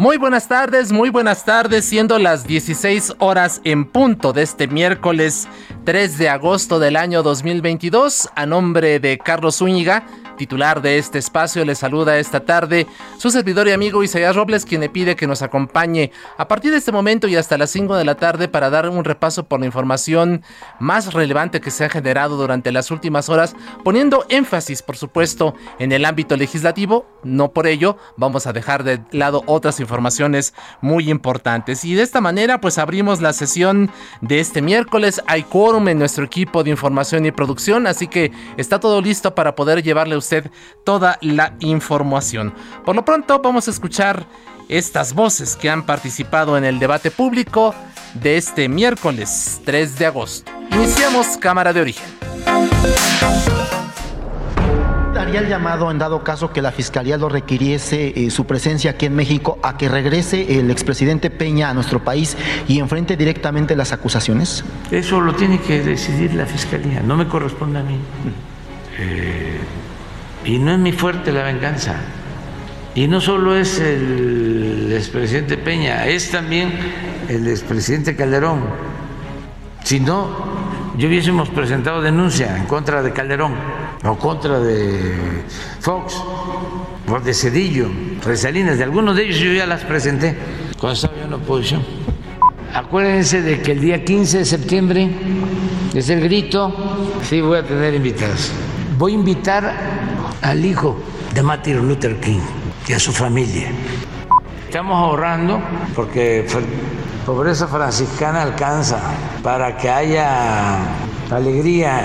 Muy buenas tardes, muy buenas tardes, siendo las 16 horas en punto de este miércoles 3 de agosto del año 2022, a nombre de Carlos Zúñiga, titular de este espacio, le saluda esta tarde su servidor y amigo Isaías Robles, quien le pide que nos acompañe a partir de este momento y hasta las 5 de la tarde para dar un repaso por la información más relevante que se ha generado durante las últimas horas, poniendo énfasis, por supuesto, en el ámbito legislativo. No por ello vamos a dejar de lado otras informaciones muy importantes. Y de esta manera, pues abrimos la sesión de este miércoles. Hay quórum en nuestro equipo de información y producción, así que está todo listo para poder llevarle a usted toda la información. Por lo pronto vamos a escuchar estas voces que han participado en el debate público de este miércoles 3 de agosto. Iniciamos Cámara de Origen. Daría el llamado en dado caso que la Fiscalía lo requiriese eh, su presencia aquí en México a que regrese el expresidente Peña a nuestro país y enfrente directamente las acusaciones? Eso lo tiene que decidir la Fiscalía, no me corresponde a mí. Eh, y no es mi fuerte la venganza. Y no solo es el expresidente Peña, es también el expresidente Calderón. Si no, yo hubiésemos presentado denuncia en contra de Calderón o contra de Fox o de Cedillo, de de algunos de ellos yo ya las presenté cuando estaba en la oposición. Acuérdense de que el día 15 de septiembre es el grito, sí voy a tener invitados. Voy a invitar al hijo de Martin Luther King y a su familia. Estamos ahorrando porque pobreza franciscana alcanza para que haya alegría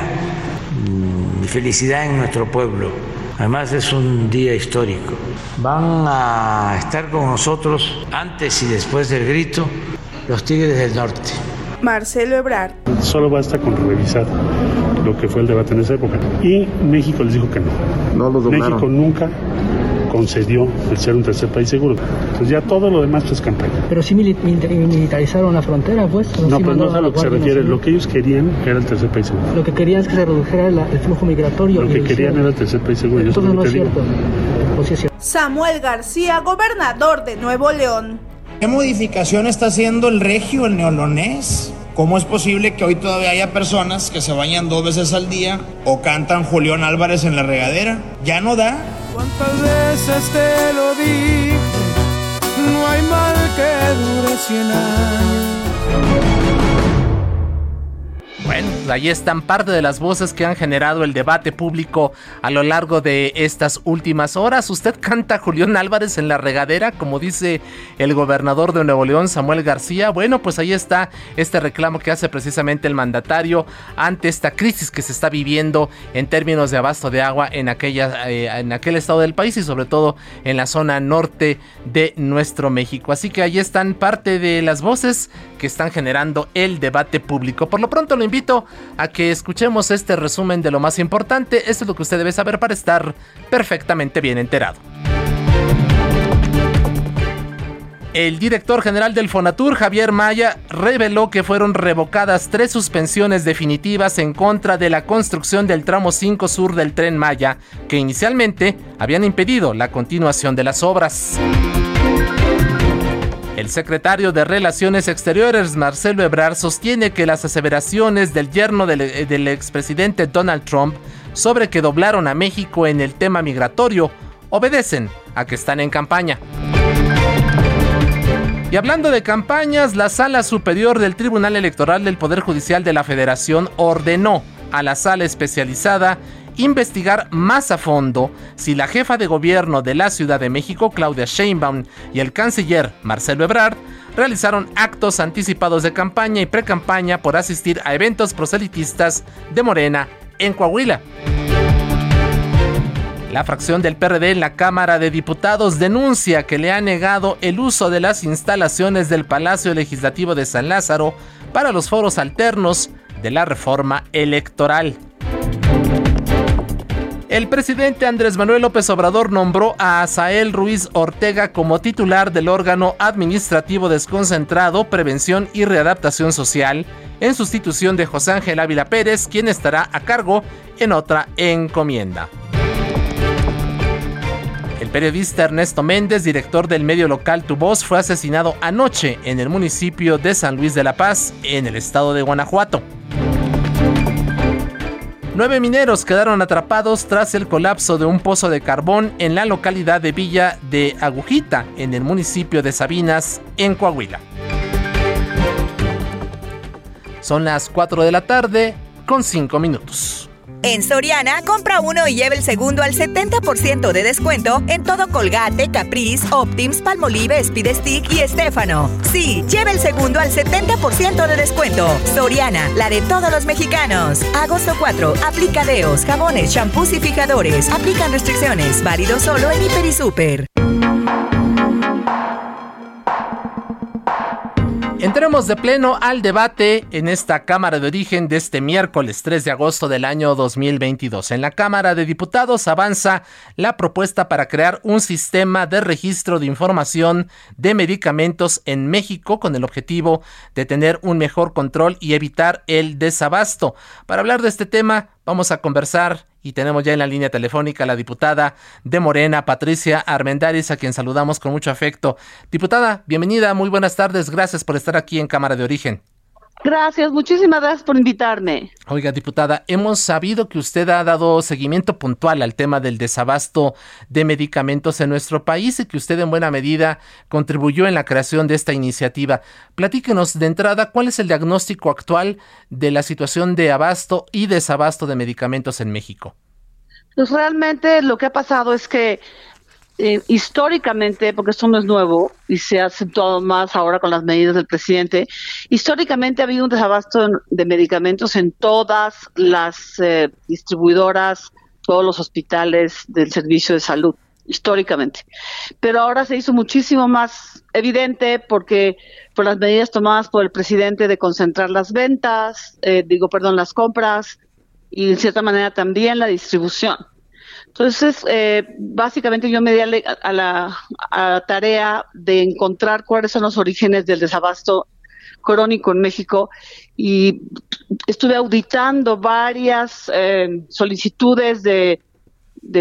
y felicidad en nuestro pueblo. Además es un día histórico. Van a estar con nosotros antes y después del grito los Tigres del Norte. Marcelo Ebrard. Solo basta con revisar lo que fue el debate en esa época. Y México les dijo que no. No lo México nunca concedió el ser un tercer país seguro. Entonces ya todo lo demás es campaña. Pero sí militarizaron la frontera, pues. No, sí pero no es a lo que se refiere. Lo que ellos querían era el tercer país seguro. Lo que querían es que se redujera la, el flujo migratorio. Lo que querían era el tercer país seguro. Entonces no es cierto. Pues sí es cierto. Samuel García, gobernador de Nuevo León. ¿Qué modificación está haciendo el regio, el neolonés? ¿Cómo es posible que hoy todavía haya personas que se bañan dos veces al día o cantan Julián Álvarez en la regadera? ¿Ya no da? ¿Cuántas veces te lo dije? No hay mal que dure 100 años. Bueno, ahí están parte de las voces que han generado el debate público a lo largo de estas últimas horas. Usted canta Julián Álvarez en la regadera, como dice el gobernador de Nuevo León, Samuel García. Bueno, pues ahí está este reclamo que hace precisamente el mandatario ante esta crisis que se está viviendo en términos de abasto de agua en, aquella, eh, en aquel estado del país y sobre todo en la zona norte de nuestro México. Así que ahí están parte de las voces que están generando el debate público. Por lo pronto lo invito a que escuchemos este resumen de lo más importante. Esto es lo que usted debe saber para estar perfectamente bien enterado. El director general del Fonatur, Javier Maya, reveló que fueron revocadas tres suspensiones definitivas en contra de la construcción del tramo 5 sur del tren Maya, que inicialmente habían impedido la continuación de las obras. El secretario de Relaciones Exteriores, Marcelo Ebrard, sostiene que las aseveraciones del yerno del, del, expresidente Donald Trump sobre que doblaron a México en el tema migratorio obedecen a que están en campaña. Y hablando de campañas, la Sala Superior del Tribunal Electoral del Poder Judicial de la Federación ordenó a la sala especializada investigar más a fondo si la jefa de gobierno de la Ciudad de México, Claudia Sheinbaum, y el canciller Marcelo Ebrard realizaron actos anticipados de campaña y precampaña por asistir a eventos proselitistas de Morena en Coahuila. La fracción del PRD en la Cámara de Diputados denuncia que le ha negado el uso de las instalaciones del Palacio Legislativo de San Lázaro para los foros alternos de la reforma electoral. El presidente Andrés Manuel López Obrador nombró a Asael Ruiz Ortega como titular del órgano administrativo desconcentrado Prevención y Readaptación Social, en sustitución de José Ángel Ávila Pérez, quien estará a cargo en otra encomienda. El periodista Ernesto Méndez, director del medio local Tu Voz, fue asesinado anoche en el municipio de San Luis de la Paz, en el estado de Guanajuato. Nueve mineros quedaron atrapados tras el colapso de un pozo de carbón en la localidad de Villa de Agujita, en el municipio de Sabinas, en Coahuila. Son las 4 de la tarde con 5 minutos. En Soriana, compra uno y lleve el segundo al 70% de descuento en todo Colgate, Caprice, Optims, Palmolive, Speed Stick y Estefano. Sí, lleve el segundo al 70% de descuento. Soriana, la de todos los mexicanos. Agosto 4, aplicadeos, jabones, champús y fijadores. Aplican restricciones. Válido solo en Hiper y Super. De pleno al debate en esta Cámara de Origen de este miércoles 3 de agosto del año 2022. En la Cámara de Diputados avanza la propuesta para crear un sistema de registro de información de medicamentos en México con el objetivo de tener un mejor control y evitar el desabasto. Para hablar de este tema, vamos a conversar y tenemos ya en la línea telefónica a la diputada de Morena, Patricia Armendáriz, a quien saludamos con mucho afecto. Diputada, bienvenida, muy buenas tardes, gracias por estar aquí en Cámara de Origen. Gracias, muchísimas gracias por invitarme. Oiga, diputada, hemos sabido que usted ha dado seguimiento puntual al tema del desabasto de medicamentos en nuestro país y que usted en buena medida contribuyó en la creación de esta iniciativa. Platíquenos de entrada cuál es el diagnóstico actual de la situación de abasto y desabasto de medicamentos en México. Pues realmente lo que ha pasado es que eh, históricamente, porque esto no es nuevo y se ha acentuado más ahora con las medidas del presidente, históricamente ha habido un desabasto de medicamentos en todas las eh, distribuidoras, todos los hospitales del servicio de salud, históricamente. Pero ahora se hizo muchísimo más evidente porque por las medidas tomadas por el presidente de concentrar las ventas, eh, digo, perdón, las compras y en cierta manera también la distribución. Entonces, eh, básicamente yo me di a la, tarea de encontrar cuáles son los orígenes del desabasto crónico en México y estuve auditando varias eh, solicitudes de,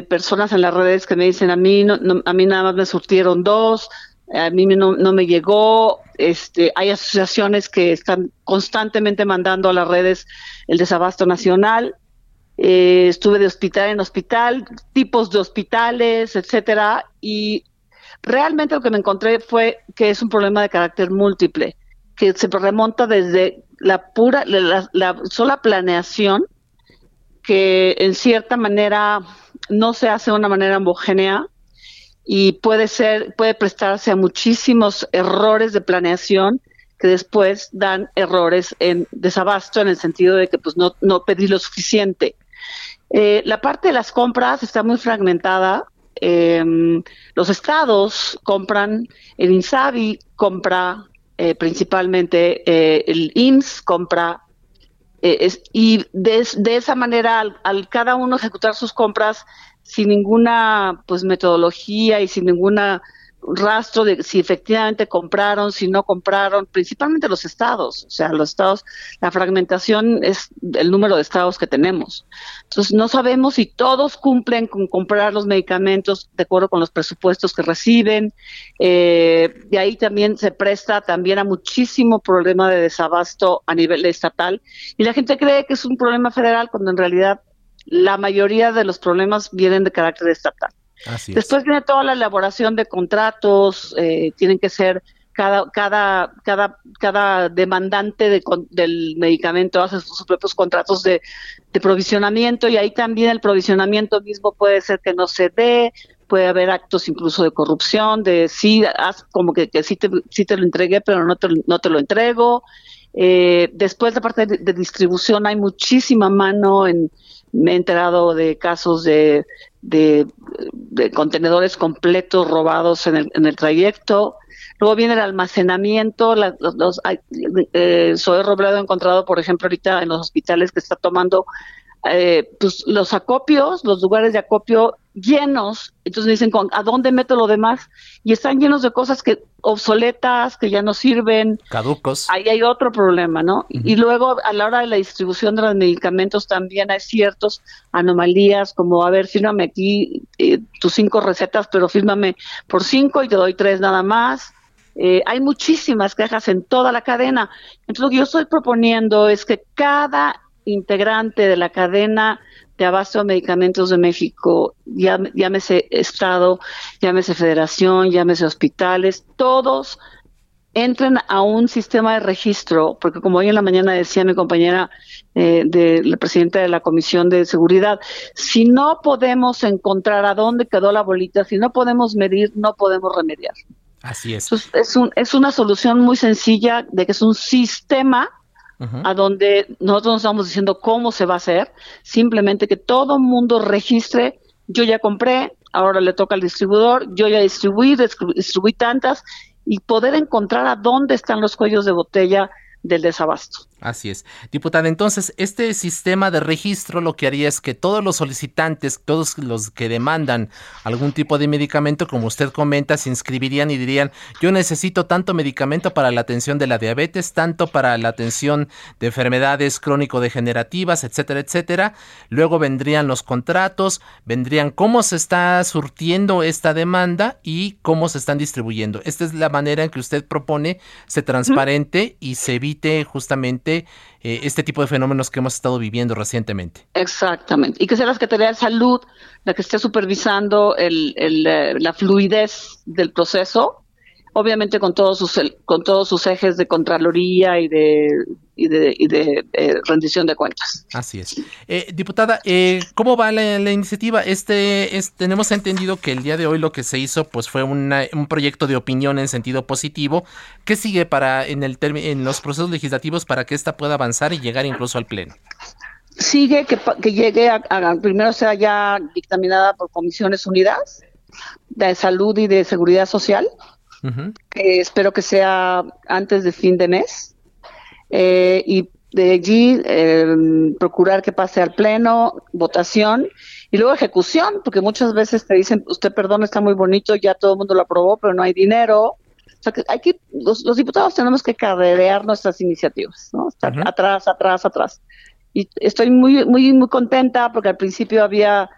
personas en las redes que me dicen a mí no, a mí nada más me surtieron dos a mí no, no, me llegó este hay asociaciones que están constantemente mandando a las redes el desabasto nacional eh, estuve de hospital en hospital, tipos de hospitales, etcétera, y realmente lo que me encontré fue que es un problema de carácter múltiple, que se remonta desde la pura, la, sola planeación, que en cierta manera no se hace de una manera homogénea y puede ser, puede prestarse a muchísimos errores de planeación que después dan errores en desabasto en el sentido de que pues no, no pedí lo suficiente. Eh, la parte de las compras está muy fragmentada. Em, los estados compran, el INSABI compra eh, principalmente, eh, el IMSS compra, y de, esa manera, al, cada uno ejecutar sus compras sin ninguna pues metodología y sin ninguna rastro de si efectivamente compraron, si no compraron, principalmente los estados. O sea, los estados, la fragmentación es el número de estados que tenemos. Entonces, no sabemos si todos cumplen con comprar los medicamentos de acuerdo con los presupuestos que reciben. Eh, de ahí también se presta también a muchísimo problema de desabasto a nivel estatal. Y la gente cree que es un problema federal cuando en realidad la mayoría de los problemas vienen de carácter estatal. Después viene toda la elaboración de contratos, eh, tienen que ser cada, cada, cada, cada demandante de, del medicamento hace sus propios contratos de, de, provisionamiento y ahí también el provisionamiento mismo puede ser que no se dé, puede haber actos incluso de corrupción, de sí, haz como que, que sí, te, sí te lo entregué, pero no te, no te lo entrego. Eh, después, de parte de, de, distribución, hay muchísima mano en. Me he enterado de casos de, de, de contenedores completos robados en el, en el trayecto. Luego viene el almacenamiento. La, los, los eh, Robledo encontrado, por ejemplo, ahorita en los hospitales que está tomando eh, pues, los acopios, los lugares de acopio llenos. Entonces me dicen, ¿a dónde meto lo demás? Y están llenos de cosas que obsoletas, que ya no sirven. Caducos. Ahí hay otro problema, ¿no? Uh -huh. Y luego a la hora de la distribución de los medicamentos también hay ciertos anomalías, como, a ver, fírmame aquí eh, tus cinco recetas, pero fírmame por cinco y te doy tres nada más. Eh, hay muchísimas quejas en toda la cadena. Entonces, lo que yo estoy proponiendo es que cada integrante de la cadena de abasto de medicamentos de México, llámese Estado, llámese Federación, llámese hospitales, todos entren a un sistema de registro, porque como hoy en la mañana decía mi compañera eh, de la presidenta de la Comisión de Seguridad, si no podemos encontrar a dónde quedó la bolita, si no podemos medir, no podemos remediar. Así es. Entonces, es, un, es una solución muy sencilla de que es un sistema A donde nosotros nos estamos diciendo cómo se va a hacer, simplemente que todo mundo registre, yo ya compré, ahora le toca al distribuidor, yo ya distribuí, distribuí tantas, y poder encontrar a dónde están los cuellos de botella del desabasto. Así es. Diputada, entonces, este sistema de registro lo que haría es que todos los solicitantes, todos los que demandan algún tipo de medicamento, como usted comenta, se inscribirían y dirían, yo necesito tanto medicamento para la atención de la diabetes, tanto para la atención de enfermedades crónico-degenerativas, etcétera, etcétera. Luego vendrían los contratos, vendrían cómo se está surtiendo esta demanda y cómo se están distribuyendo. Esta es la manera en que usted propone se transparente y se evite justamente eh, este tipo de fenómenos que hemos estado viviendo recientemente. Exactamente. Y que sea la Secretaría de Salud la que esté supervisando el, eh, la fluidez del proceso, obviamente con todos sus, con todos sus ejes de Contraloría y de, y de, y de eh, rendición de cuentas. Así es. Eh, diputada, eh, ¿cómo va la, la iniciativa? Este, es, tenemos entendido que el día de hoy lo que se hizo pues fue una, un proyecto de opinión en sentido positivo. ¿Qué sigue para en, el en los procesos legislativos para que esta pueda avanzar y llegar incluso al Pleno? Sigue que, que llegue a, a, primero sea ya dictaminada por comisiones unidas de salud y de seguridad social. Uh -huh. que espero que sea antes de fin de mes. Eh, y de allí eh, procurar que pase al pleno, votación y luego ejecución, porque muchas veces te dicen, usted perdón, está muy bonito, ya todo el mundo lo aprobó, pero no hay dinero. O sea, que hay que, los, los diputados tenemos que carrerear nuestras iniciativas, ¿no? Estar uh -huh. atrás, atrás, atrás. Y estoy muy, muy, muy contenta porque al principio había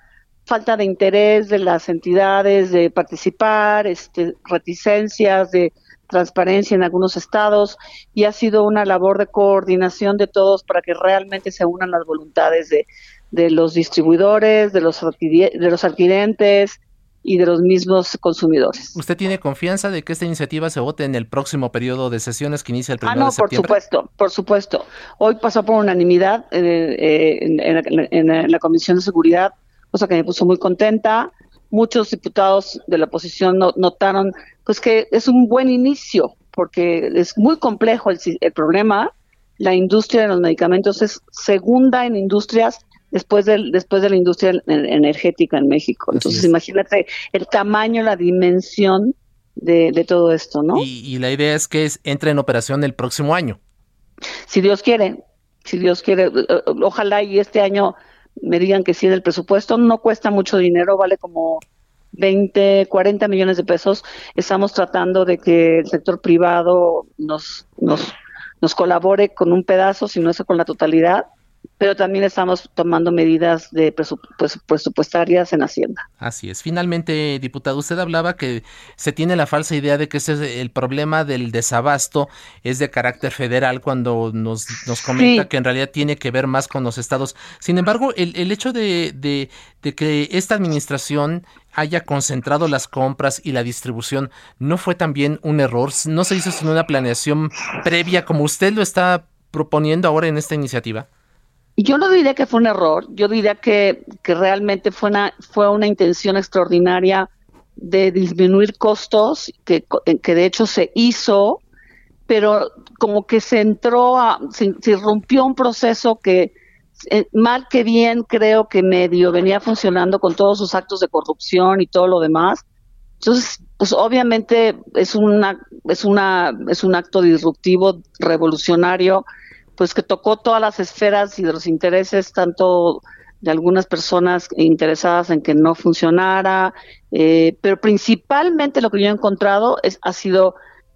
falta de interés de las entidades de participar, este, reticencias de transparencia en algunos estados y ha sido una labor de coordinación de todos para que realmente se unan las voluntades de, de los distribuidores, de los, de los adquirentes y de los mismos consumidores. ¿Usted tiene confianza de que esta iniciativa se vote en el próximo periodo de sesiones que inicia el 1 ah, no, de septiembre? por supuesto, por supuesto. Hoy pasó por unanimidad eh, eh, en, en, en, en la Comisión de Seguridad cosa que me puso muy contenta. Muchos diputados de la oposición no, notaron pues que es un buen inicio, porque es muy complejo el, el, problema. La industria de los medicamentos es segunda en industrias después de, después de la industria energética en México. Entonces, imagínate el tamaño, la dimensión de, de todo esto, ¿no? Y, y, la idea es que es, entre en operación el próximo año. Si Dios quiere, si Dios quiere, ojalá y este año me digan que sí del presupuesto, no cuesta mucho dinero, vale como 20, 40 millones de pesos. Estamos tratando de que el sector privado nos, nos, nos colabore con un pedazo, si no es con la totalidad. Pero también estamos tomando medidas de pues, presupuestarias en Hacienda. Así es. Finalmente, diputado, usted hablaba que se tiene la falsa idea de que ese el problema del desabasto es de carácter federal cuando nos, nos comenta que en realidad tiene que ver más con los estados. Sin embargo, el, el hecho de, de, de que esta administración haya concentrado las compras y la distribución, ¿no fue también un error? ¿No se hizo sin una planeación previa como usted lo está proponiendo ahora en esta iniciativa? Yo no diría que fue un error, yo diría que, que realmente fue una, fue una intención extraordinaria de disminuir costos, que, que de hecho se hizo, pero como que se entró a, se, se rompió un proceso que eh, mal que bien creo que medio venía funcionando con todos sus actos de corrupción y todo lo demás. Entonces, pues obviamente es una, es una, es un acto disruptivo, revolucionario, pues que tocó todas las esferas y de los intereses, tanto de algunas personas interesadas en que no funcionara, eh, pero principalmente lo que yo he encontrado es, ha sido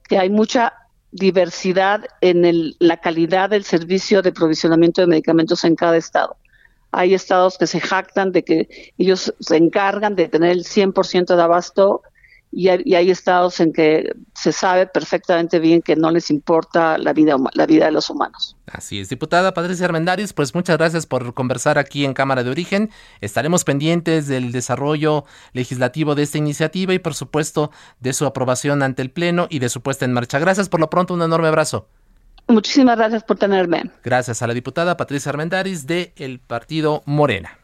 que hay mucha diversidad en el, la calidad del servicio de provisionamiento de medicamentos en cada estado. Hay estados que se jactan de que ellos se encargan de tener el 100% de abasto y hay, estados en que se sabe perfectamente bien que no les importa la vida, la vida de los humanos. Así es, diputada Patricia Armendáriz, pues muchas gracias por conversar aquí en Cámara de Origen. Estaremos pendientes del desarrollo legislativo de esta iniciativa y por supuesto de su aprobación ante el Pleno y de su puesta en marcha. Gracias por lo pronto, un enorme abrazo. Muchísimas gracias por tenerme. Gracias a la diputada Patricia Armendáriz de el Partido Morena.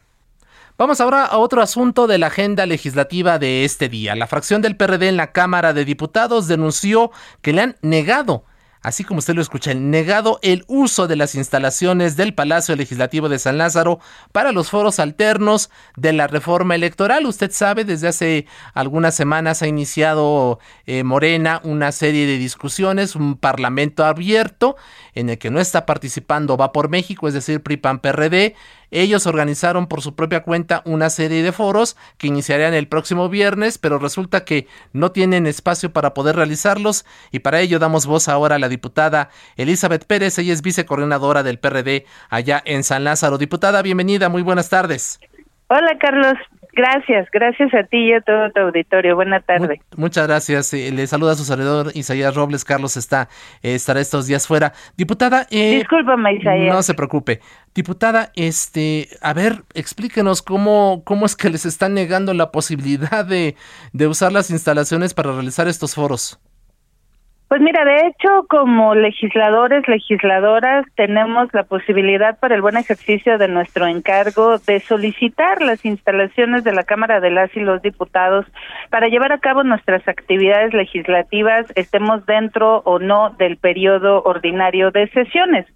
Vamos ahora a otro asunto de la agenda legislativa de este día. La fracción del PRD en la Cámara de Diputados denunció que le han negado así como usted lo escucha, negado el uso de las instalaciones del Palacio Legislativo de San Lázaro para los foros alternos de la reforma electoral. Usted sabe, desde hace algunas semanas ha iniciado eh, Morena una serie de discusiones, un parlamento abierto en el que no está participando Va por México, es decir, PRIPAN PRD, ellos organizaron por su propia cuenta una serie de foros que iniciarían el próximo viernes, pero resulta que no tienen espacio para poder realizarlos y para ello damos voz ahora a la diputada Elizabeth Pérez, ella es vicecoordinadora del PRD allá en San Lázaro. Diputada, bienvenida, muy buenas tardes. Hola Carlos, Gracias, gracias a ti y a todo tu auditorio. Buena tarde. muchas gracias. Eh, le saluda a su servidor Isaías Robles. Carlos está eh, estará estos días fuera. Diputada, eh, discúlpame Isaías. No se preocupe. Diputada, este, a ver, explíquenos cómo cómo es que les están negando la posibilidad de, de usar las instalaciones para realizar estos foros. Pues mira, de hecho, como legisladores, legisladoras, tenemos la posibilidad para el buen ejercicio de nuestro encargo de solicitar las instalaciones de la Cámara de las y los Diputados para llevar a cabo nuestras actividades legislativas, estemos dentro o no del periodo ordinario de sesiones.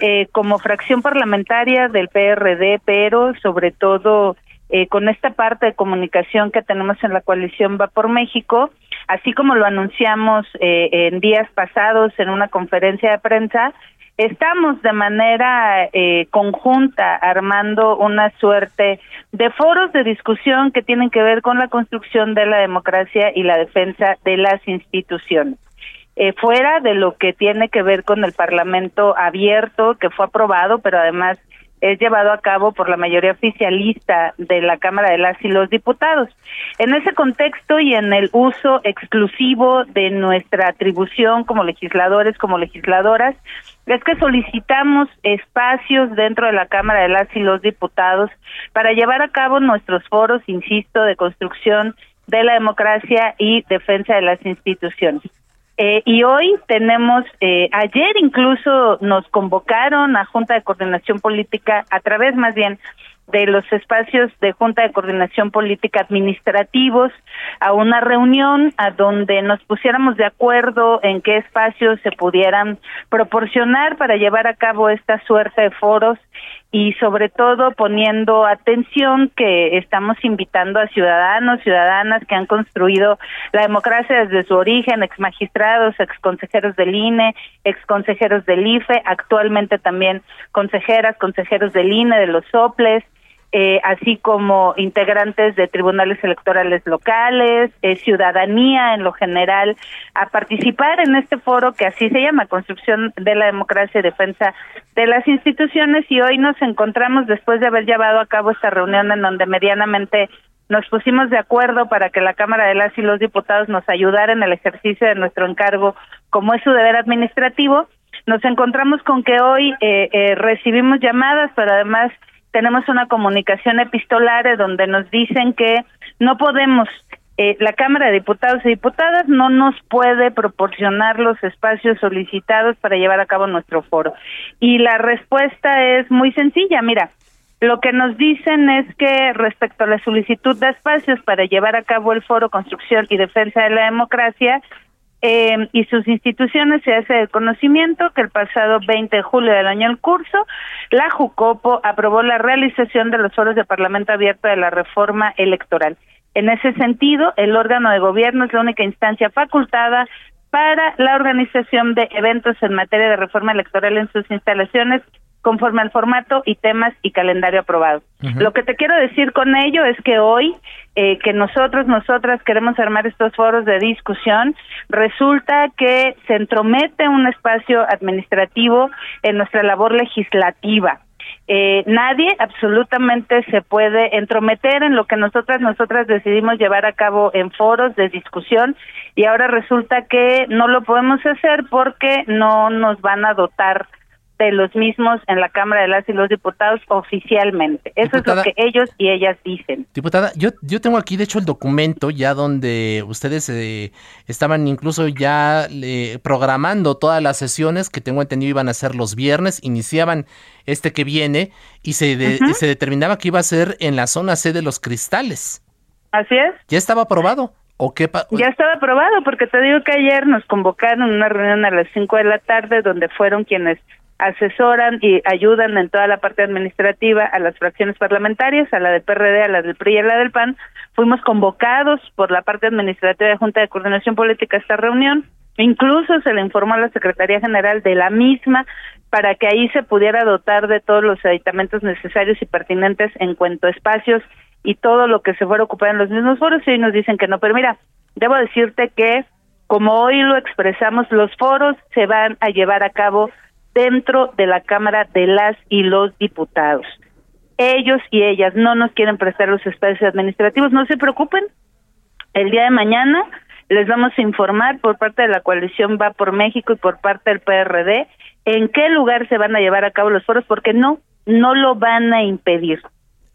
eh, como fracción parlamentaria del PRD, pero sobre todo eh, con esta parte de comunicación que tenemos en la coalición Va por México, así como lo anunciamos eh, en días pasados en una conferencia de prensa, estamos de manera eh, conjunta armando una suerte de foros de discusión que tienen que ver con la construcción de la democracia y la defensa de las instituciones. fuera de lo que tiene que ver con el Parlamento abierto, que fue aprobado, pero además es llevado a cabo por la mayoría oficialista de la Cámara de las y los Diputados. En ese contexto y en el uso exclusivo de nuestra atribución como legisladores, como legisladoras, es que solicitamos espacios dentro de la Cámara de las y los Diputados para llevar a cabo nuestros foros, insisto, de construcción de la democracia y defensa de las instituciones. Eh, y hoy tenemos, eh, ayer incluso nos convocaron a Junta de Coordinación Política, a través más bien de los espacios de Junta de Coordinación Política administrativos a una reunión a donde nos pusiéramos de acuerdo en qué espacios se pudieran proporcionar para llevar a cabo esta suerte de foros y sobre todo poniendo atención que estamos invitando a ciudadanos, ciudadanas que han construido la democracia desde su origen, ex magistrados, ex consejeros del INE, ex consejeros del IFE, actualmente también consejeras, consejeros del INE, de los soples, eh, así como integrantes de tribunales electorales locales, eh, ciudadanía en lo general, a participar en este foro que así se llama, Construcción de la Democracia y Defensa de las Instituciones. Y hoy nos encontramos después de haber llevado a cabo esta reunión en donde medianamente nos pusimos de acuerdo para que la Cámara de las y los Diputados nos ayudara en el ejercicio de nuestro encargo, como es su deber administrativo. Nos encontramos con que hoy eh, eh, recibimos llamadas, pero además tenemos una comunicación epistolar donde nos dicen que no podemos, eh, la Cámara de Diputados y Diputadas no nos puede proporcionar los espacios solicitados para llevar a cabo nuestro foro. Y la respuesta es muy sencilla, mira, lo que nos dicen es que respecto a la solicitud de espacios para llevar a cabo el foro Construcción y Defensa de la Democracia, eh, y sus instituciones se hace el conocimiento que el pasado 20 de julio del año en curso, la JUCOPO aprobó la realización de los foros de Parlamento Abierto de la reforma electoral. En ese sentido, el órgano de gobierno es la única instancia facultada para la organización de eventos en materia de reforma electoral en sus instalaciones conforme al formato y temas y calendario aprobado. Lo que te quiero decir con ello es que hoy eh, que nosotros, nosotras queremos armar estos foros de discusión, resulta que se entromete un espacio administrativo en nuestra labor legislativa. Eh, nadie absolutamente se puede entrometer en lo que nosotras nosotras decidimos llevar a cabo en foros de discusión y ahora resulta que no lo podemos hacer porque no nos van a dotar de los mismos en la Cámara de las y los Diputados oficialmente. Eso es lo que ellos y ellas dicen. Diputada, yo, yo tengo aquí de hecho el documento ya donde ustedes eh, estaban incluso ya eh, programando todas las sesiones que tengo entendido iban a ser los viernes, iniciaban este que viene y se, se determinaba que iba a ser en la zona C de los cristales. Así es. ¿Ya estaba aprobado? ¿O qué ya estaba aprobado, porque te digo que ayer nos convocaron a una reunión a las 5 de la tarde donde fueron quienes asesoran y ayudan en toda la parte administrativa a las fracciones parlamentarias, a la del PRD, a la del PRI y a la del PAN. Fuimos convocados por la parte administrativa de Junta de Coordinación Política a esta reunión. Incluso se le informó a la Secretaría General de la misma para que ahí se pudiera dotar de todos los aditamentos necesarios y pertinentes en cuanto a espacios y todo lo que se fuera a ocupar en los mismos foros y nos dicen que no. Pero mira, debo decirte que como hoy lo expresamos, los foros se van a llevar a cabo dentro de la Cámara de las y los Diputados. Ellos y ellas no nos quieren prestar los espacios administrativos, no se preocupen. El día de mañana les vamos a informar por parte de la coalición Va por México y por parte del PRD en qué lugar se van a llevar a cabo los foros, porque no, no lo van a impedir.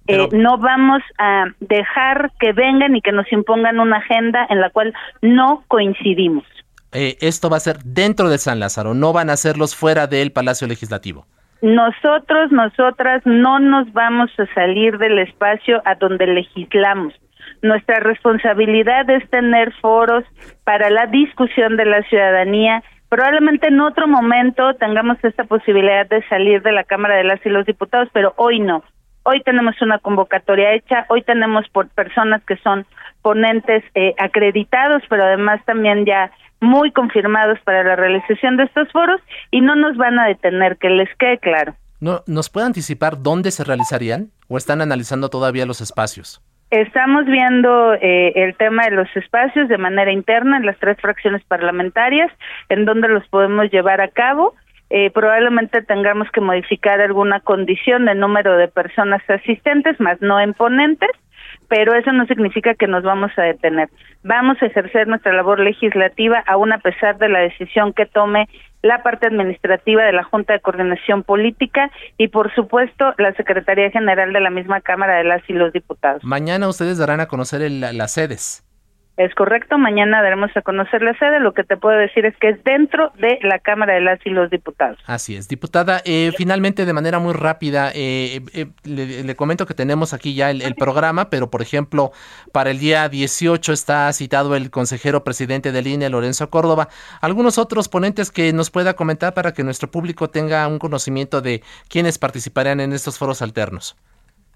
Eh, no vamos a dejar que vengan y que nos impongan una agenda en la cual no coincidimos. Eh, esto va a ser dentro de San Lázaro, no van a hacerlos fuera del Palacio Legislativo. Nosotros, nosotras no nos vamos a salir del espacio a donde legislamos. Nuestra responsabilidad es tener foros para la discusión de la ciudadanía. Probablemente en otro momento tengamos esta posibilidad de salir de la Cámara de las y los Diputados, pero hoy no. Hoy tenemos una convocatoria hecha, hoy tenemos por personas que son ponentes eh, acreditados, pero además también ya muy confirmados para la realización de estos foros y no nos van a detener, que les quede claro. No, ¿Nos puede anticipar dónde se realizarían o están analizando todavía los espacios? Estamos viendo eh, el tema de los espacios de manera interna en las tres fracciones parlamentarias, en donde los podemos llevar a cabo. Eh, probablemente tengamos que modificar alguna condición de número de personas asistentes, más no en ponentes, pero eso no significa que nos vamos a detener. Vamos a ejercer nuestra labor legislativa aún a pesar de la decisión que tome la parte administrativa de la Junta de Coordinación Política y, por supuesto, la Secretaría General de la misma Cámara de las y los Diputados. Mañana ustedes darán a conocer las sedes. Es correcto, mañana daremos a conocer la sede. Lo que te puedo decir es que es dentro de la Cámara de las y los Diputados. Así es. Diputada, eh, finalmente, de manera muy rápida, eh, eh, le, comento que tenemos aquí ya el, programa, pero por ejemplo, para el día 18 está citado el consejero presidente del INE, Lorenzo Córdoba. ¿Algunos otros ponentes que nos pueda comentar para que nuestro público tenga un conocimiento de quiénes participarán en estos foros alternos?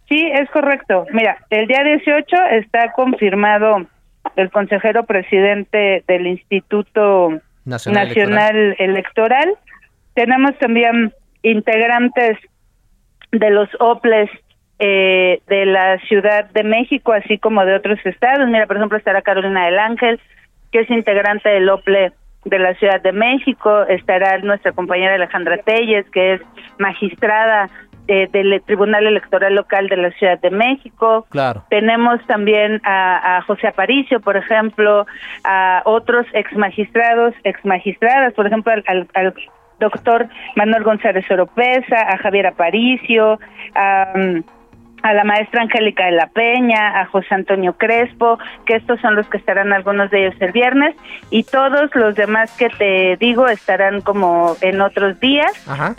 Sí, es correcto. Mira, el día 18 está confirmado el consejero presidente del Instituto Nacional, Electoral. Tenemos también integrantes de los OPLES eh, de la Ciudad de México, así como de otros estados. Mira, por ejemplo, estará Carolina del Ángel, que es integrante del OPLE de la Ciudad de México, estará nuestra compañera Alejandra Telles, que es magistrada eh, del Tribunal Electoral Local de la Ciudad de México. Claro. Tenemos también a, José Aparicio, por ejemplo, a otros ex magistrados, ex magistradas, por ejemplo, al, al, doctor Manuel González Oropesa, a Javier Aparicio, a a la maestra Angélica de la Peña, a José Antonio Crespo, que estos son los que estarán algunos de ellos el viernes, y todos los demás que te digo estarán como en otros días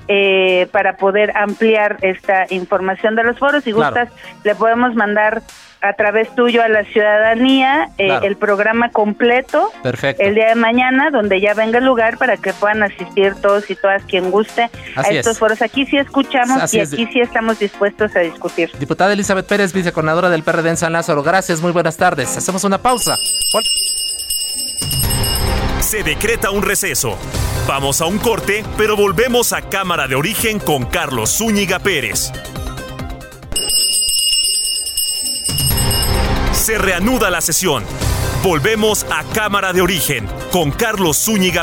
eh, para poder ampliar esta información de los foros. Si gustas, le podemos mandar a través tuyo a la ciudadanía eh, el programa completo el día de mañana, donde ya venga el lugar para que puedan asistir todos y todas quien guste a estos foros. Aquí sí escuchamos y aquí sí estamos dispuestos a discutir. Diputada Elizabeth Pérez, vicecoordinadora del PRD en San Lázaro. Gracias, muy buenas tardes. Hacemos una pausa. Se decreta un receso. Vamos a un corte, pero volvemos a Cámara de Origen con Carlos Zúñiga Pérez. Se reanuda la sesión. Volvemos a Cámara de Origen con Carlos Zúñiga.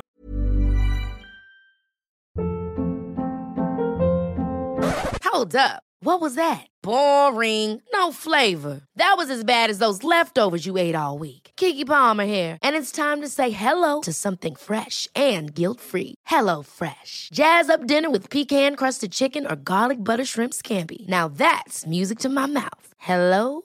Hold up. What was that? Boring. No flavor. That was as bad as those leftovers you ate all week. Kiki Palmer here, and it's time to say hello to something fresh and guilt-free. Hello Fresh. Jazz up dinner with pecan-crusted chicken or garlic butter shrimp scampi. Now that's music to my mouth. Hello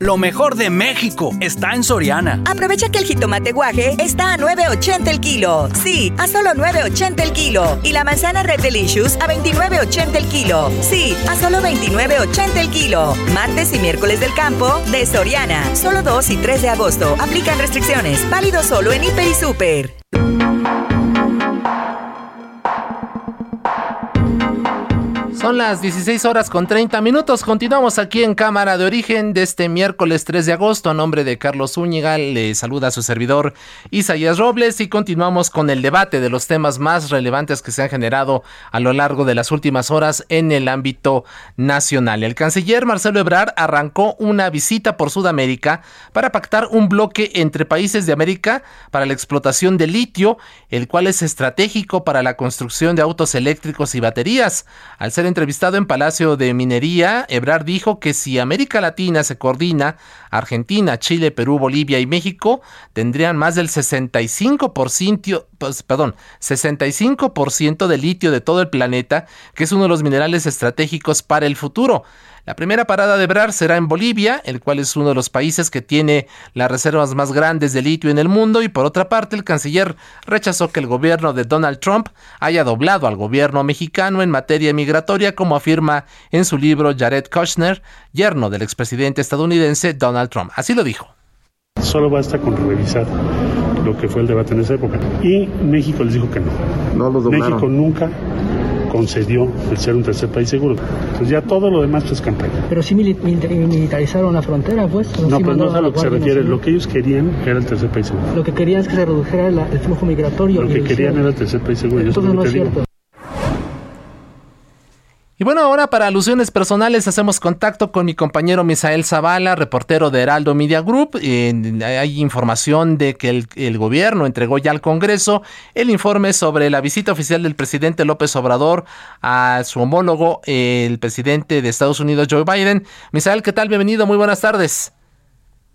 Lo mejor de México está en Soriana. Aprovecha que el jitomate guaje está a 9.80 el kilo. Sí, a solo 9.80 el kilo. Y la manzana Red Delicious a 29.80 el kilo. Sí, a solo 29.80 el kilo. Martes y miércoles del campo de Soriana. Solo 2 y 3 de agosto. Aplican restricciones. Válido solo en Hiper y Super. Son las 16 horas con 30 minutos. Continuamos aquí en Cámara de Origen de este miércoles 3 de agosto. A nombre de Carlos Zúñiga, le saluda a su servidor Isaías Robles y continuamos con el debate de los temas más relevantes que se han generado a lo largo de las últimas horas en el ámbito nacional. El canciller Marcelo Ebrard arrancó una visita por Sudamérica para pactar un bloque entre países de América para la explotación de litio, el cual es estratégico para la construcción de autos eléctricos y baterías. Al ser entrevistado en Palacio de Minería, Ebrard dijo que si América Latina se coordina, Argentina, Chile, Perú, Bolivia y México tendrían más del 65%, pues, perdón, 65% de litio de todo el planeta, que es uno de los minerales estratégicos para el futuro. La primera parada de Ebrard será en Bolivia, el cual es uno de los países que tiene las reservas más grandes de litio en el mundo, y por otra parte el canciller rechazó que el gobierno de Donald Trump haya doblado al gobierno mexicano en materia migratoria, como afirma en su libro Jared Kushner, yerno del expresidente estadounidense Donald Trump. Así lo dijo. Solo basta con revisar lo que fue el debate en esa época. Y México les dijo que no. No lo México nunca concedió el ser un tercer país seguro. Entonces ya todo lo demás es campaña. Pero sí militarizaron la frontera, pues. No, pero no es a lo que se refiere. Lo que ellos querían era el tercer país seguro. Lo que querían es que se redujera el flujo migratorio. Lo que querían era el tercer país seguro. Entonces no es cierto. Y bueno, ahora para alusiones personales hacemos contacto con mi compañero Misael Zavala, reportero de Heraldo Media Group. hay información de que el, gobierno entregó ya al Congreso el informe sobre la visita oficial del presidente López Obrador a su homólogo, el presidente de Estados Unidos, Joe Biden. Misael, ¿qué tal? Bienvenido, muy buenas tardes.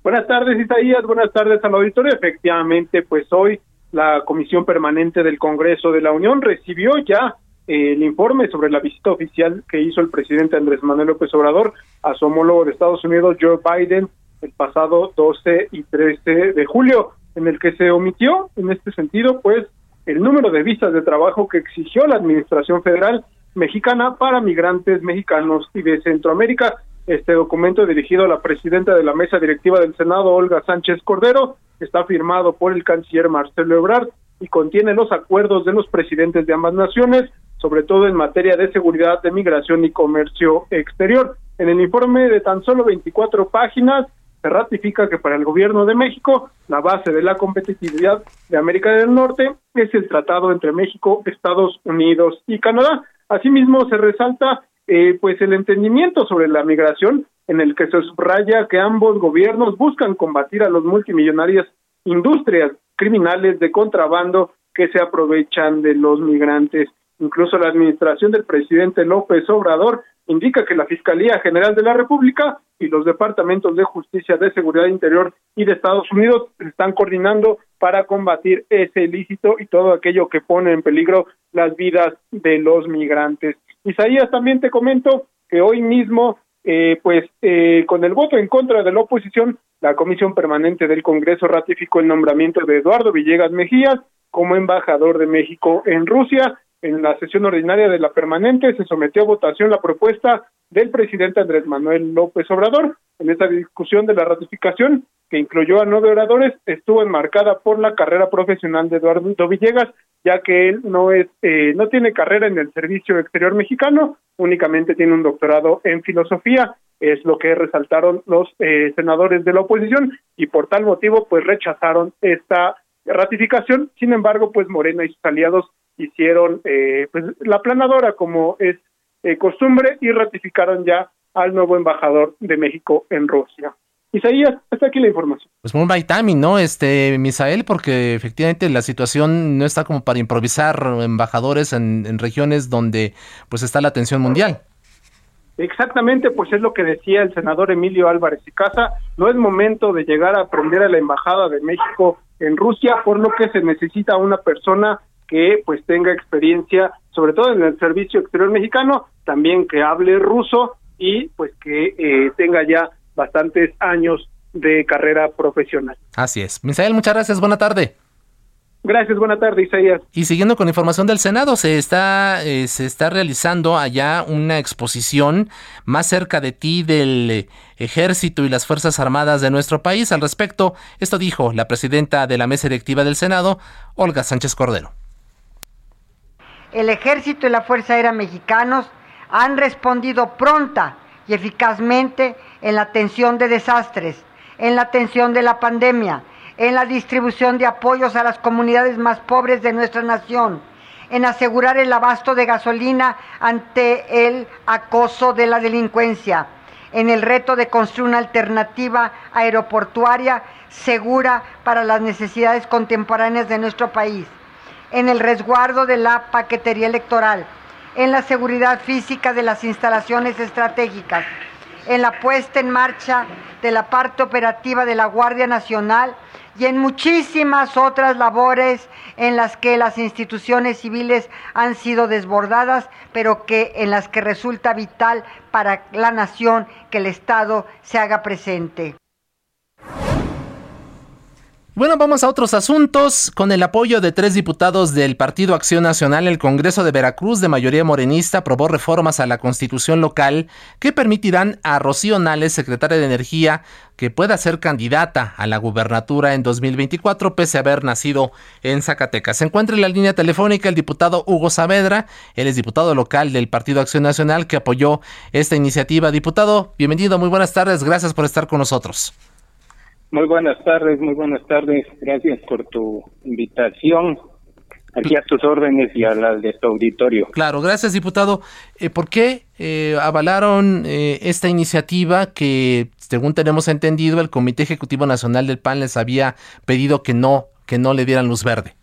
Buenas tardes, Isaías. Buenas tardes al auditorio. Efectivamente, pues hoy la Comisión Permanente del Congreso de la Unión recibió ya el informe sobre la visita oficial que hizo el presidente Andrés Manuel López Obrador a su homólogo de Estados Unidos, Joe Biden, el pasado 12 y 13 de julio, en el que se omitió, en este sentido, pues, el número de visas de trabajo que exigió la Administración Federal mexicana para migrantes mexicanos y de Centroamérica. Este documento dirigido a la presidenta de la mesa directiva del Senado, Olga Sánchez Cordero, está firmado por el canciller Marcelo Ebrard y contiene los acuerdos de los presidentes de ambas naciones sobre todo en materia de seguridad, de migración y comercio exterior. En el informe de tan solo 24 páginas se ratifica que para el gobierno de México la base de la competitividad de América del Norte es el tratado entre México, Estados Unidos y Canadá. Asimismo se resalta eh, pues el entendimiento sobre la migración en el que se subraya que ambos gobiernos buscan combatir a los multimillonarias industrias criminales de contrabando que se aprovechan de los migrantes. Incluso la administración del presidente López Obrador indica que la Fiscalía General de la República y los departamentos de justicia, de seguridad interior y de Estados Unidos están coordinando para combatir ese ilícito y todo aquello que pone en peligro las vidas de los migrantes. Isaías, también te comento que hoy mismo, eh, pues eh, con el voto en contra de la oposición, la Comisión Permanente del Congreso ratificó el nombramiento de Eduardo Villegas Mejías como embajador de México en Rusia. En la sesión ordinaria de la permanente se sometió a votación la propuesta del presidente Andrés Manuel López Obrador. En esta discusión de la ratificación, que incluyó a nueve oradores, estuvo enmarcada por la carrera profesional de Eduardo Villegas, ya que él no es, eh, no tiene carrera en el servicio exterior mexicano, únicamente tiene un doctorado en filosofía, es lo que resaltaron los eh, senadores de la oposición y por tal motivo pues rechazaron esta ratificación. Sin embargo, pues Morena y sus aliados hicieron eh, pues la planadora como es eh, costumbre y ratificaron ya al nuevo embajador de México en Rusia. Isaías, hasta aquí la información. Pues muy ¿no? Este, Misael, porque efectivamente la situación no está como para improvisar embajadores en, en regiones donde pues está la atención mundial. Exactamente, pues es lo que decía el senador Emilio Álvarez y Casa, no es momento de llegar a aprender a la embajada de México en Rusia, por lo que se necesita una persona que pues tenga experiencia, sobre todo en el servicio exterior mexicano, también que hable ruso y pues que eh, tenga ya bastantes años de carrera profesional. Así es. Misael, muchas gracias, buena tarde. Gracias, buena tarde, Isaías. Y siguiendo con información del Senado, se está, eh, se está realizando allá una exposición más cerca de ti del Ejército y las Fuerzas Armadas de nuestro país. Al respecto, esto dijo la presidenta de la mesa directiva del Senado, Olga Sánchez Cordero. El Ejército y la Fuerza Aérea Mexicanos han respondido pronta y eficazmente en la atención de desastres, en la atención de la pandemia, en la distribución de apoyos a las comunidades más pobres de nuestra nación, en asegurar el abasto de gasolina ante el acoso de la delincuencia, en el reto de construir una alternativa aeroportuaria segura para las necesidades contemporáneas de nuestro país, en el resguardo de la paquetería electoral, en la seguridad física de las instalaciones estratégicas, en la puesta en marcha de la parte operativa de la Guardia Nacional y en muchísimas otras labores en las que las instituciones civiles han sido desbordadas, pero que en las que resulta vital para la nación que el Estado se haga presente. Bueno, vamos a otros asuntos. Con el apoyo de tres diputados del Partido Acción Nacional, el Congreso de Veracruz, de mayoría morenista, aprobó reformas a la constitución local que permitirán a Rocío Nales, secretaria de Energía, que pueda ser candidata a la gubernatura en 2024, pese a haber nacido en Zacatecas. Se encuentra en la línea telefónica el diputado Hugo Saavedra, él es diputado local del Partido Acción Nacional, que apoyó esta iniciativa. Diputado, bienvenido, muy buenas tardes, gracias por estar con nosotros. Muy buenas tardes, muy buenas tardes. Gracias por tu invitación. Aquí a tus órdenes y a las de tu auditorio. Claro, gracias, diputado. Eh, ¿Por qué eh, avalaron eh, esta iniciativa que, según tenemos entendido, el Comité Ejecutivo Nacional del PAN les había pedido que no, que no le dieran luz verde?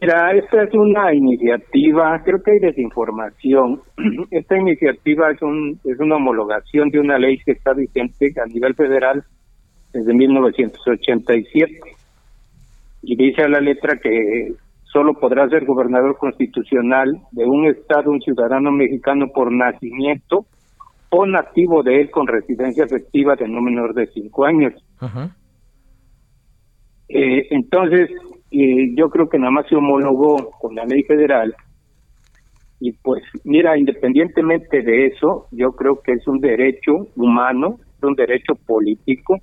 Mira, esta es una iniciativa, creo que hay desinformación. Esta iniciativa es, un, es una homologación de una ley que está vigente a nivel federal desde 1987. Y dice a la letra que solo podrá ser gobernador constitucional de un Estado un ciudadano mexicano por nacimiento o nativo de él con residencia efectiva de no menor de cinco años. Eh, entonces, eh, yo creo que nada más se homologó con la ley federal. Y pues, mira, independientemente de eso, yo creo que es un derecho humano, es un derecho político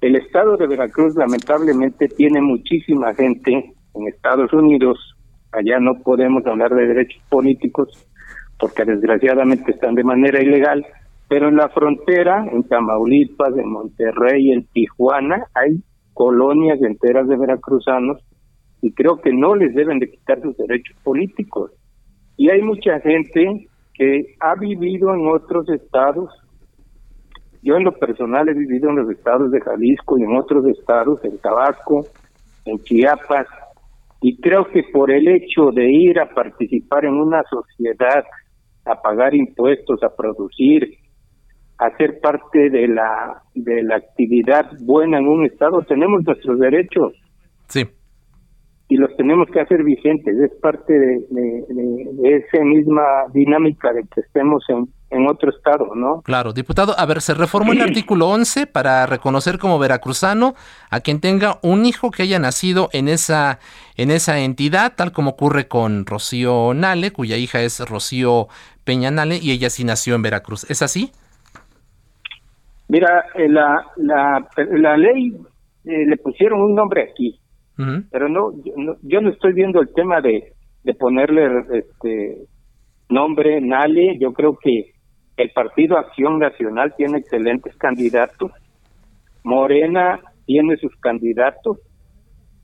el estado de Veracruz lamentablemente tiene muchísima gente en Estados Unidos, allá no podemos hablar de derechos políticos, porque desgraciadamente están de manera ilegal, pero en la frontera, en Tamaulipas, en Monterrey, en Tijuana, hay colonias enteras de veracruzanos y creo que no les deben de quitar sus derechos políticos. Y hay mucha gente que ha vivido en otros estados. Yo en lo personal he vivido en los estados de Jalisco y en otros estados, en Tabasco, en Chiapas, y creo que por el hecho de ir a participar en una sociedad, a pagar impuestos, a producir, a ser parte de la de la actividad buena en un estado, tenemos nuestros derechos. Sí y los tenemos que hacer vigentes. Es parte de, esa misma dinámica de que estemos en, en otro estado, ¿no? Claro, diputado, a ver, se reformó el artículo 11 para reconocer como veracruzano a quien tenga un hijo que haya nacido en esa en esa entidad, tal como ocurre con Rocío Nale, cuya hija es Rocío Peña Nale y ella sí nació en Veracruz. ¿Es así? Mira, eh, la, la, la ley eh, le pusieron un nombre aquí, pero no yo, no, estoy viendo el tema de, de ponerle este nombre Nale. Yo creo que el Partido Acción Nacional tiene excelentes candidatos. Morena tiene sus candidatos,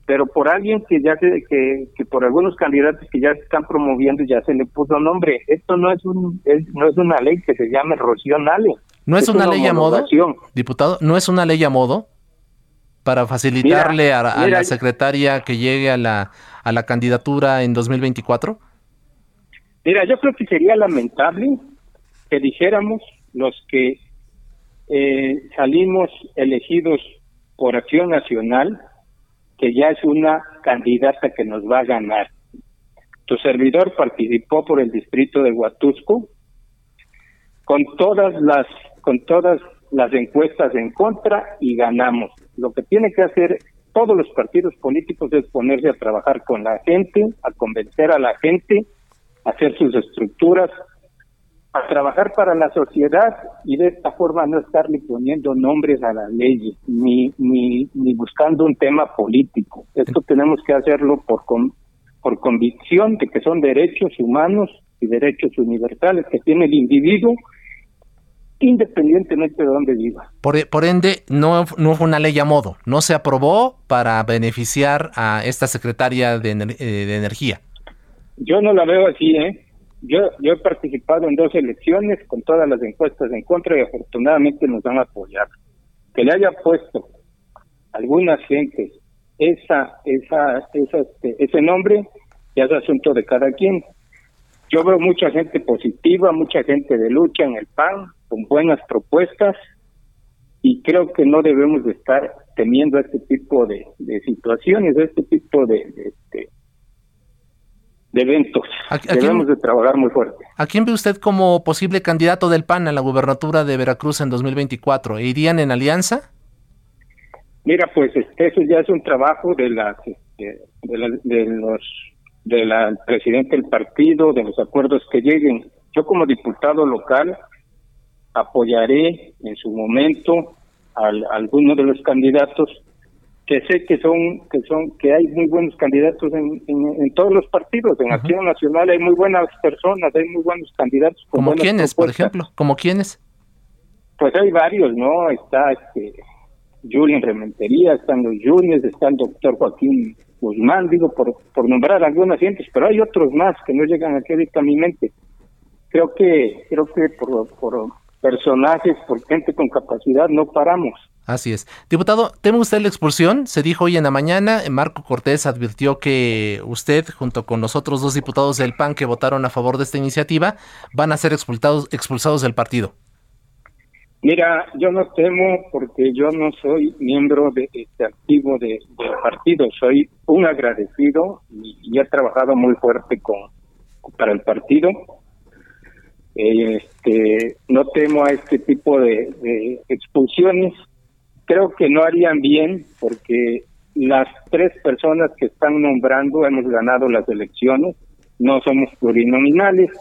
pero por alguien que ya se, que, que por algunos candidatos que ya se están promoviendo ya se le puso nombre. Esto no es un no es una ley que se llame Rocío Nale. No es, una, ley a modo, diputado, no es una ley a modo para facilitarle a, la secretaria que llegue a la, a la candidatura en 2024? Mira, yo creo que sería lamentable que dijéramos los que eh, salimos elegidos por Acción Nacional que ya es una candidata que nos va a ganar. Tu servidor participó por el distrito de Huatusco con todas las con todas las encuestas en contra y ganamos. Lo que tiene que hacer todos los partidos políticos es ponerse a trabajar con la gente, a convencer a la gente, a hacer sus estructuras, a trabajar para la sociedad y de esta forma no estarle poniendo nombres a la ley ni, ni, ni buscando un tema político. Esto tenemos que hacerlo por, por convicción de que son derechos humanos y derechos universales que tiene el individuo independientemente de dónde viva. Por, por ende, no, no fue una ley a modo, no se aprobó para beneficiar a esta secretaria de, eh, de Energía. Yo no la veo así, ¿eh? Yo, yo he participado en dos elecciones con todas las encuestas en contra y afortunadamente nos han apoyado. Que le haya puesto algunas gentes esa, esa, esa, este, ese nombre ya es asunto de cada quien. Yo veo mucha gente positiva, mucha gente de lucha en el PAN, con buenas propuestas y creo que no debemos de estar temiendo este tipo de, situaciones, este tipo de, de, eventos. debemos de trabajar muy fuerte. ¿A quién ve usted como posible candidato del PAN a la gubernatura de Veracruz en 2024? ¿Irían en alianza? Mira, pues este, eso ya es un trabajo de las este, de, la, de los de la presidente del partido, de los acuerdos que lleguen. Yo como diputado local apoyaré en su momento a, algunos de los candidatos que sé que son que son que hay muy buenos candidatos en, en, todos los partidos en Acción Nacional hay muy buenas personas hay muy buenos candidatos como quiénes por ejemplo como quiénes pues hay varios no está este Julian Rementería están los Juniors está el doctor Joaquín Guzmán digo por por nombrar algunas gentes pero hay otros más que no llegan aquí a mi mente creo que creo que por, por personajes, por gente con capacidad, no paramos. Así es. Diputado, ¿teme usted la expulsión? Se dijo hoy en la mañana, Marco Cortés advirtió que usted, junto con los otros dos diputados del PAN que votaron a favor de esta iniciativa, van a ser expulsados, expulsados del partido. Mira, yo no temo porque yo no soy miembro de este activo de, del partido, soy un agradecido y, he trabajado muy fuerte con para el partido. Este, no temo a este tipo de, expulsiones. Creo que no harían bien porque las tres personas que están nombrando hemos ganado las elecciones, no somos plurinominales,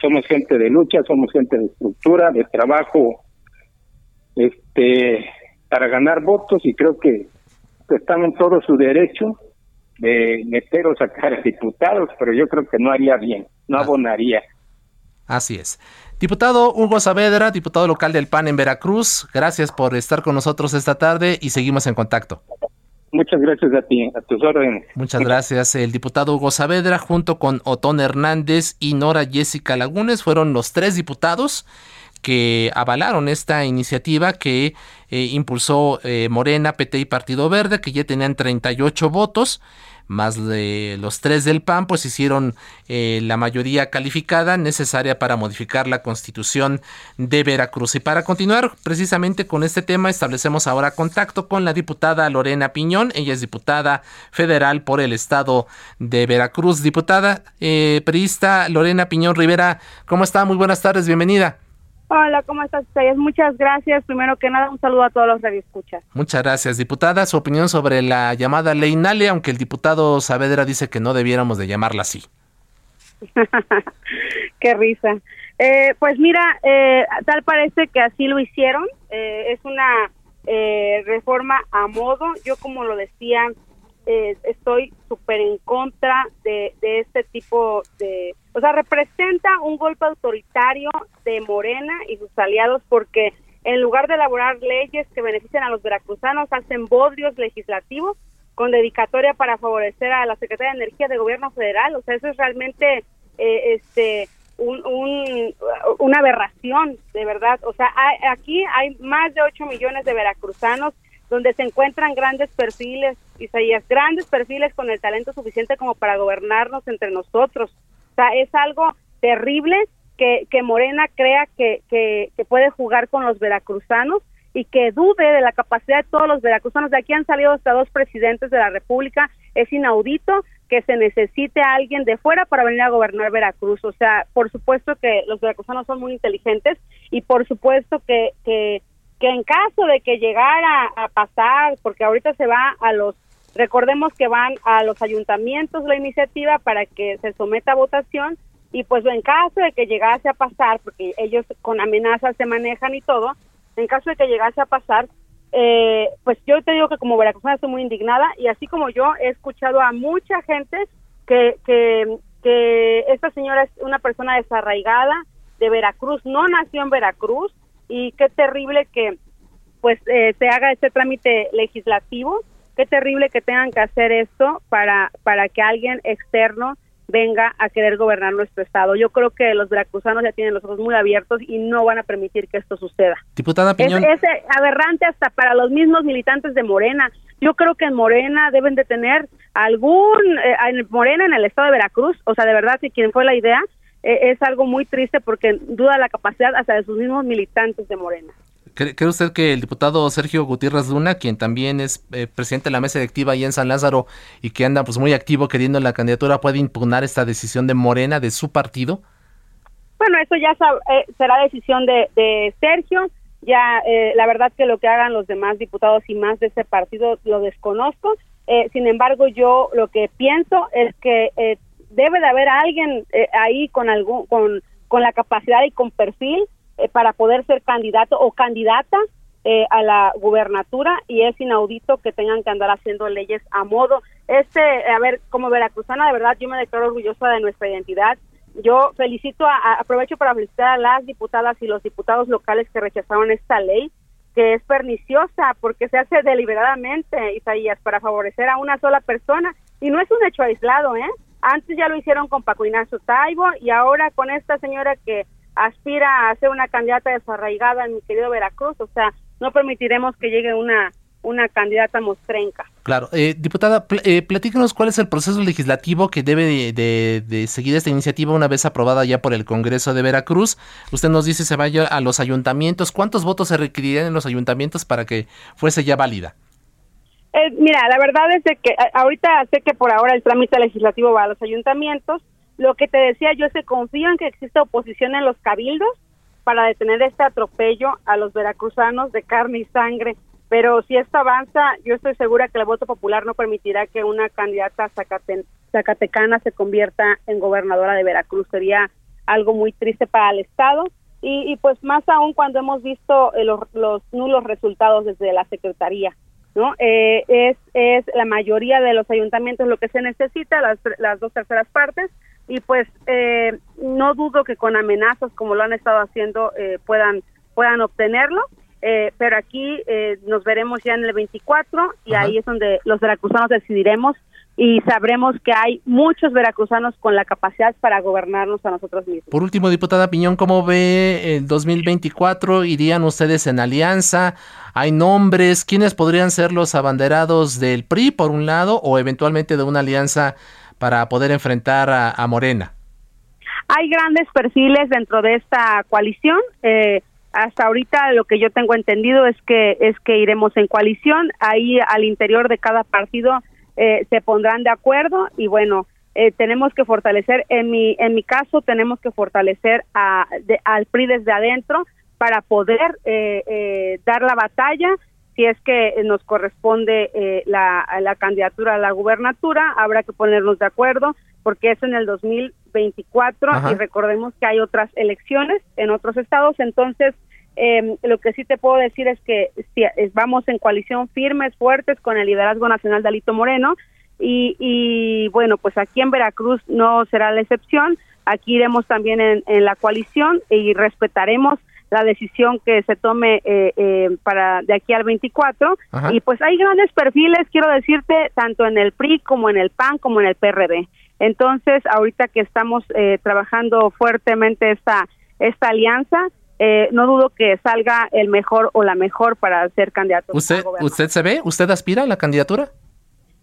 somos gente de lucha, somos gente de estructura, de trabajo, este, para ganar votos y creo que están en todo su derecho de meter o sacar a diputados, pero yo creo que no haría bien, no ah. abonaría. Así es. Diputado Hugo Saavedra, diputado local del PAN en Veracruz, gracias por estar con nosotros esta tarde y seguimos en contacto. Muchas gracias a ti, a tus órdenes. Muchas gracias. El diputado Hugo Saavedra, junto con Otón Hernández y Nora Jessica Lagunes, fueron los tres diputados que avalaron esta iniciativa que eh, impulsó eh, Morena, PT y Partido Verde, que ya tenían 38 votos más de los tres del PAN, pues hicieron eh, la mayoría calificada necesaria para modificar la constitución de Veracruz. Y para continuar precisamente con este tema, establecemos ahora contacto con la diputada Lorena Piñón. Ella es diputada federal por el estado de Veracruz. Diputada periodista Lorena Piñón Rivera, ¿cómo está? Muy buenas tardes, bienvenida. Hola, ¿cómo estás? Muchas gracias. Primero que nada, un saludo a todos los radioescuchas. Muchas gracias, diputada. Su opinión sobre la llamada ley Nale, aunque el diputado Saavedra dice que no debiéramos de llamarla así. Qué risa. Eh, pues mira, eh, tal parece que así lo hicieron. Eh, es una reforma a modo. Yo, como lo decía, estoy súper en contra de, de este tipo de o sea, representa un golpe autoritario de Morena y sus aliados porque en lugar de elaborar leyes que benefician a los veracruzanos, hacen bodrios legislativos con dedicatoria para favorecer a la Secretaría de Energía de Gobierno Federal. O sea, eso es realmente eh, este un, una aberración, de verdad. O sea, aquí hay más de 8 millones de veracruzanos donde se encuentran grandes perfiles, Isaías, grandes perfiles con el talento suficiente como para gobernarnos entre nosotros sea, es algo terrible que, que Morena crea que, que, puede jugar con los veracruzanos y que dude de la capacidad de todos los veracruzanos. De aquí han salido hasta dos presidentes de la República. Es inaudito que se necesite a alguien de fuera para venir a gobernar Veracruz. O sea, por supuesto que los veracruzanos son muy inteligentes y por supuesto que, que, que en caso de que llegara a pasar, porque ahorita se va a los Recordemos que van a los ayuntamientos la iniciativa para que se someta a votación y pues en caso de que llegase a pasar, porque ellos con amenazas se manejan y todo, en caso de que llegase a pasar, eh, pues yo te digo que como veracruzana estoy muy indignada y así como yo he escuchado a mucha gente que, que, esta señora es una persona desarraigada de Veracruz, no nació en Veracruz y qué terrible que pues eh, se haga este trámite legislativo qué terrible que tengan que hacer esto para, para que alguien externo venga a querer gobernar nuestro estado. Yo creo que los veracruzanos ya tienen los ojos muy abiertos y no van a permitir que esto suceda. Diputada Piñón. Es, aberrante hasta para los mismos militantes de Morena. Yo creo que en Morena deben de tener algún, eh, en Morena en el estado de Veracruz, o sea, de verdad, si quien fue la idea, eh, es algo muy triste porque duda la capacidad hasta de sus mismos militantes de Morena. ¿Cree, usted que el diputado Sergio Gutiérrez Luna, quien también es eh, presidente de la mesa directiva ahí en San Lázaro y que anda pues muy activo queriendo la candidatura, puede impugnar esta decisión de Morena, de su partido? Bueno, eso ya eh, será decisión de, Sergio. Ya eh, la verdad que lo que hagan los demás diputados y más de ese partido lo desconozco. sin embargo, yo lo que pienso es que debe de haber alguien ahí con algún con con la capacidad y con perfil eh, para poder ser candidato o candidata eh, a la gubernatura y es inaudito que tengan que andar haciendo leyes a modo. Este, a ver, como veracruzana, de verdad, yo me declaro orgullosa de nuestra identidad. Yo felicito, a, aprovecho para felicitar a las diputadas y los diputados locales que rechazaron esta ley, que es perniciosa porque se hace deliberadamente, Isaías, para favorecer a una sola persona. Y no es un hecho aislado, ¿eh? Antes ya lo hicieron con Paco Ignacio Taibo y ahora con esta señora que aspira a ser una candidata desarraigada en mi querido Veracruz, o sea, no permitiremos que llegue una una candidata mostrenca. Claro, eh, diputada, eh, platícanos cuál es el proceso legislativo que debe de, seguir esta iniciativa una vez aprobada ya por el Congreso de Veracruz. Usted nos dice se vaya a los ayuntamientos. ¿Cuántos votos se requerirían en los ayuntamientos para que fuese ya válida? Eh, mira, la verdad es que ahorita sé que por ahora el trámite legislativo va a los ayuntamientos. Lo que te decía yo que confío en que exista oposición en los cabildos para detener este atropello a los veracruzanos de carne y sangre. Pero si esto avanza, yo estoy segura que el voto popular no permitirá que una candidata zacatecana se convierta en gobernadora de Veracruz. Sería algo muy triste para el Estado y, pues más aún cuando hemos visto eh, los, nulos resultados desde la Secretaría. ¿no? Eh, es, es la mayoría de los ayuntamientos lo que se necesita, las, las dos terceras partes, y pues eh, no dudo que con amenazas como lo han estado haciendo eh, puedan puedan obtenerlo eh, pero aquí eh, nos veremos ya en el 24 y ahí es donde los veracruzanos decidiremos y sabremos que hay muchos veracruzanos con la capacidad para gobernarnos a nosotros mismos. Por último, diputada Piñón, ¿cómo ve el 2024? ¿Irían ustedes en alianza? ¿Hay nombres? ¿Quiénes podrían ser los abanderados del PRI, por un lado, o eventualmente de una alianza para poder enfrentar a, Morena? Hay grandes perfiles dentro de esta coalición. Eh, hasta ahorita lo que yo tengo entendido es que es que iremos en coalición. Ahí al interior de cada partido eh, se pondrán de acuerdo y bueno, eh, tenemos que fortalecer, en mi, en mi caso, tenemos que fortalecer a, al PRI desde adentro para poder eh, dar la batalla. Si es que nos corresponde la, la candidatura a la gubernatura, habrá que ponernos de acuerdo porque es en el 2024 y recordemos que hay otras elecciones en otros estados, entonces eh, lo que sí te puedo decir es que si, vamos en coalición firmes, fuertes con el liderazgo nacional de Alito Moreno y, y, bueno, pues aquí en Veracruz no será la excepción, aquí iremos también en, la coalición y respetaremos la decisión que se tome eh, eh, para de aquí al 24 y pues hay grandes perfiles, quiero decirte, tanto en el PRI como en el PAN como en el PRD. Entonces, ahorita que estamos eh, trabajando fuertemente esta esta alianza, eh, no dudo que salga el mejor o la mejor para ser candidato. ¿Usted, ¿usted se ve? ¿Usted aspira a la candidatura?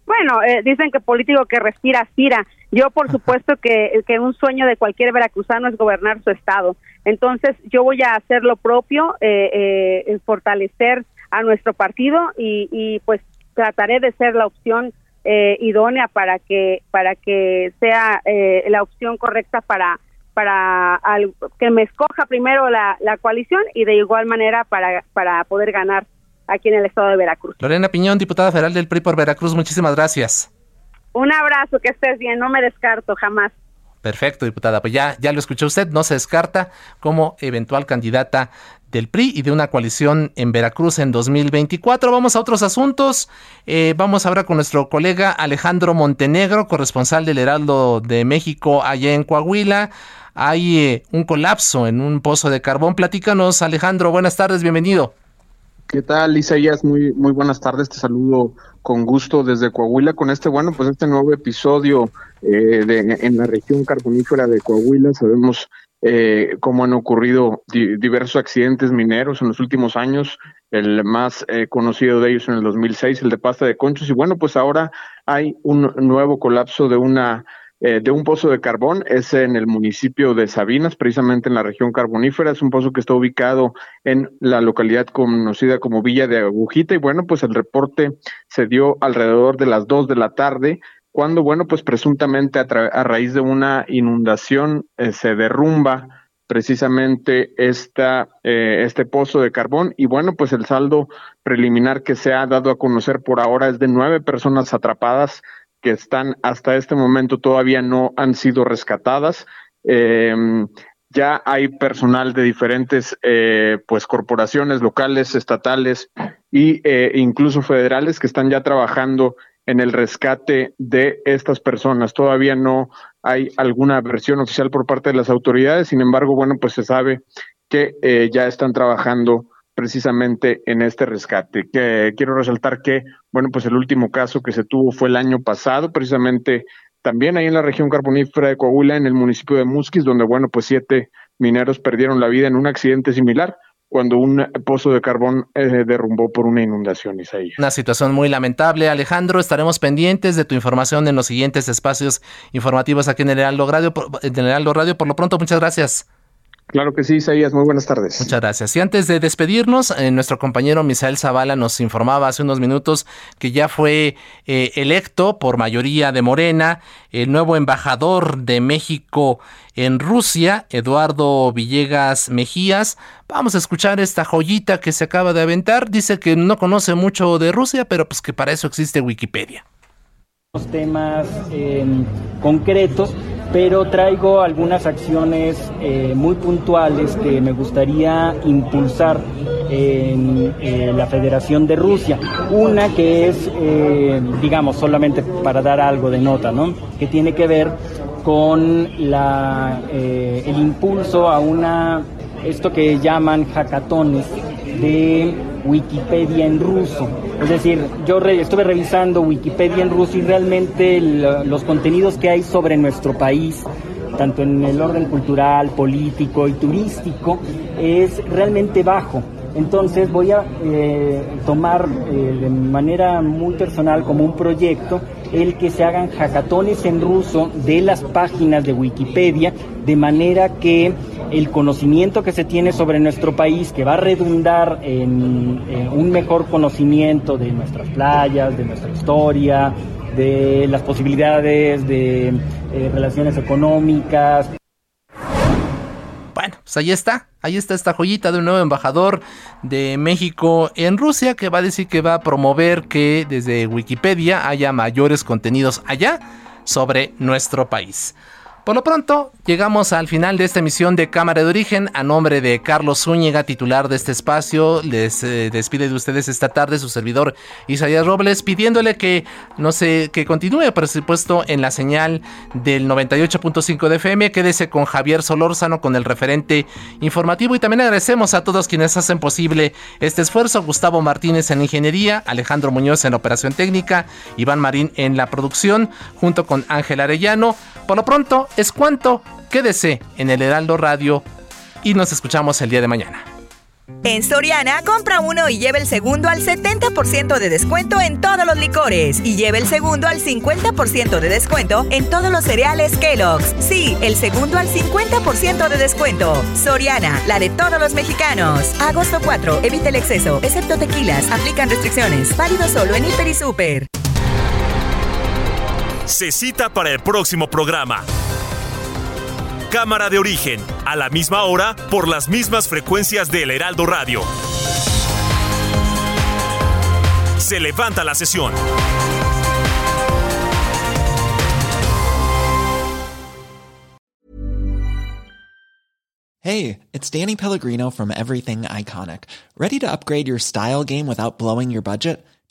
Bueno, eh, dicen que político que respira aspira. Yo, por supuesto, que, que un sueño de cualquier veracruzano es gobernar su estado. Entonces, yo voy a hacer lo propio, eh, eh fortalecer a nuestro partido y, y pues trataré de ser la opción eh, idónea para que para que sea eh, la opción correcta para para que me escoja primero la, coalición y de igual manera para, para poder ganar aquí en el estado de Veracruz. Lorena Piñón, diputada federal del PRI por Veracruz, muchísimas gracias. Un abrazo, que estés bien, no me descarto jamás. Perfecto, diputada. Pues ya, ya lo escuchó usted, no se descarta como eventual candidata del PRI y de una coalición en Veracruz en 2024. Vamos a otros asuntos. Eh, vamos ahora con nuestro colega Alejandro Montenegro, corresponsal del Heraldo de México allá en Coahuila hay eh, un colapso en un pozo de carbón. Platícanos, Alejandro, buenas tardes, bienvenido. ¿Qué tal, Isaías? Muy, muy buenas tardes, te saludo con gusto desde Coahuila con este, bueno, pues este nuevo episodio eh, de, en la región carbonífera de Coahuila. Sabemos eh, cómo han ocurrido diversos accidentes mineros en los últimos años, el más eh, conocido de ellos en el 2006, el de Pasta de Conchos, y bueno, pues ahora hay un nuevo colapso de una eh, de un pozo de carbón, es en el municipio de Sabinas, precisamente en la región carbonífera, es un pozo que está ubicado en la localidad conocida como Villa de Agujita. Y bueno, pues el reporte se dio alrededor de las dos de la tarde, cuando bueno, pues presuntamente a, raíz de una inundación eh, se derrumba precisamente esta, eh, este pozo de carbón. Y bueno, pues el saldo preliminar que se ha dado a conocer por ahora es de nueve personas atrapadas, que están hasta este momento todavía no han sido rescatadas. Em, ya hay personal de diferentes eh, pues corporaciones locales, estatales e incluso federales que están ya trabajando en el rescate de estas personas. Todavía no hay alguna versión oficial por parte de las autoridades, sin embargo, bueno, pues se sabe que eh, ya están trabajando precisamente en este rescate. Que quiero resaltar que, bueno, pues el último caso que se tuvo fue el año pasado, precisamente también ahí en la región carbonífera de Coahuila, en el municipio de Musquis, donde, bueno, pues siete mineros perdieron la vida en un accidente similar cuando un pozo de carbón eh, derrumbó por una inundación, Isaías. Una situación muy lamentable, Alejandro. Estaremos pendientes de tu información en los siguientes espacios informativos aquí en el Radio. En el Heraldo Radio. Por lo pronto, muchas gracias. Claro que sí, Isaías. Muy buenas tardes. Muchas gracias. Y antes de despedirnos, eh, nuestro compañero Misael Zavala nos informaba hace unos minutos que ya fue eh, electo por mayoría de Morena el nuevo embajador de México en Rusia, Eduardo Villegas Mejías. Vamos a escuchar esta joyita que se acaba de aventar. Dice que no conoce mucho de Rusia, pero pues que para eso existe Wikipedia. Temas eh, concretos pero traigo algunas acciones eh, muy puntuales que me gustaría impulsar en eh, la Federación de Rusia. Una que es, eh, digamos, solamente para dar algo de nota, ¿no? Que tiene que ver con la, eh, el impulso a una, esto que llaman hackatones de Wikipedia en ruso. Es decir, yo estuve revisando Wikipedia en ruso y realmente los contenidos que hay sobre nuestro país, tanto en el orden cultural, político y turístico, es realmente bajo. Entonces voy a eh, tomar eh, de manera muy personal como un proyecto el que se hagan hackatones en ruso de las páginas de Wikipedia, de manera que el conocimiento que se tiene sobre nuestro país, que va a redundar en, un mejor conocimiento de nuestras playas, de nuestra historia, de las posibilidades de eh, relaciones económicas. Pues ahí está, ahí está esta joyita de un nuevo embajador de México en Rusia que va a decir que va a promover que desde Wikipedia haya mayores contenidos allá sobre nuestro país. Por lo pronto, llegamos al final de esta emisión de Cámara de Origen. A nombre de Carlos Zúñiga, titular de este espacio, les eh, despide de ustedes esta tarde su servidor Isaías Robles, pidiéndole que no sé, que continúe, por supuesto, en la señal del 98.5 de FM. Quédese con Javier Solórzano con el referente informativo. Y también agradecemos a todos quienes hacen posible este esfuerzo: Gustavo Martínez en Ingeniería, Alejandro Muñoz en Operación Técnica, Iván Marín en la producción, junto con Ángel Arellano. Por lo pronto, es cuanto. Quédese en el Heraldo Radio y nos escuchamos el día de mañana. En Soriana, compra uno y lleve el segundo al 70% de descuento en todos los licores. Y lleve el segundo al 50% de descuento en todos los cereales Kellogg's. Sí, el segundo al 50% de descuento. Soriana, la de todos los mexicanos. Agosto 4, evite el exceso, excepto tequilas. Aplican restricciones. Válido solo en Hiper y Super. Se cita para el próximo programa. Cámara de origen, a la misma hora, por las mismas frecuencias del Heraldo Radio. Se levanta la sesión. Hey, it's Danny Pellegrino from Everything Iconic. Ready to upgrade your style game without blowing your budget?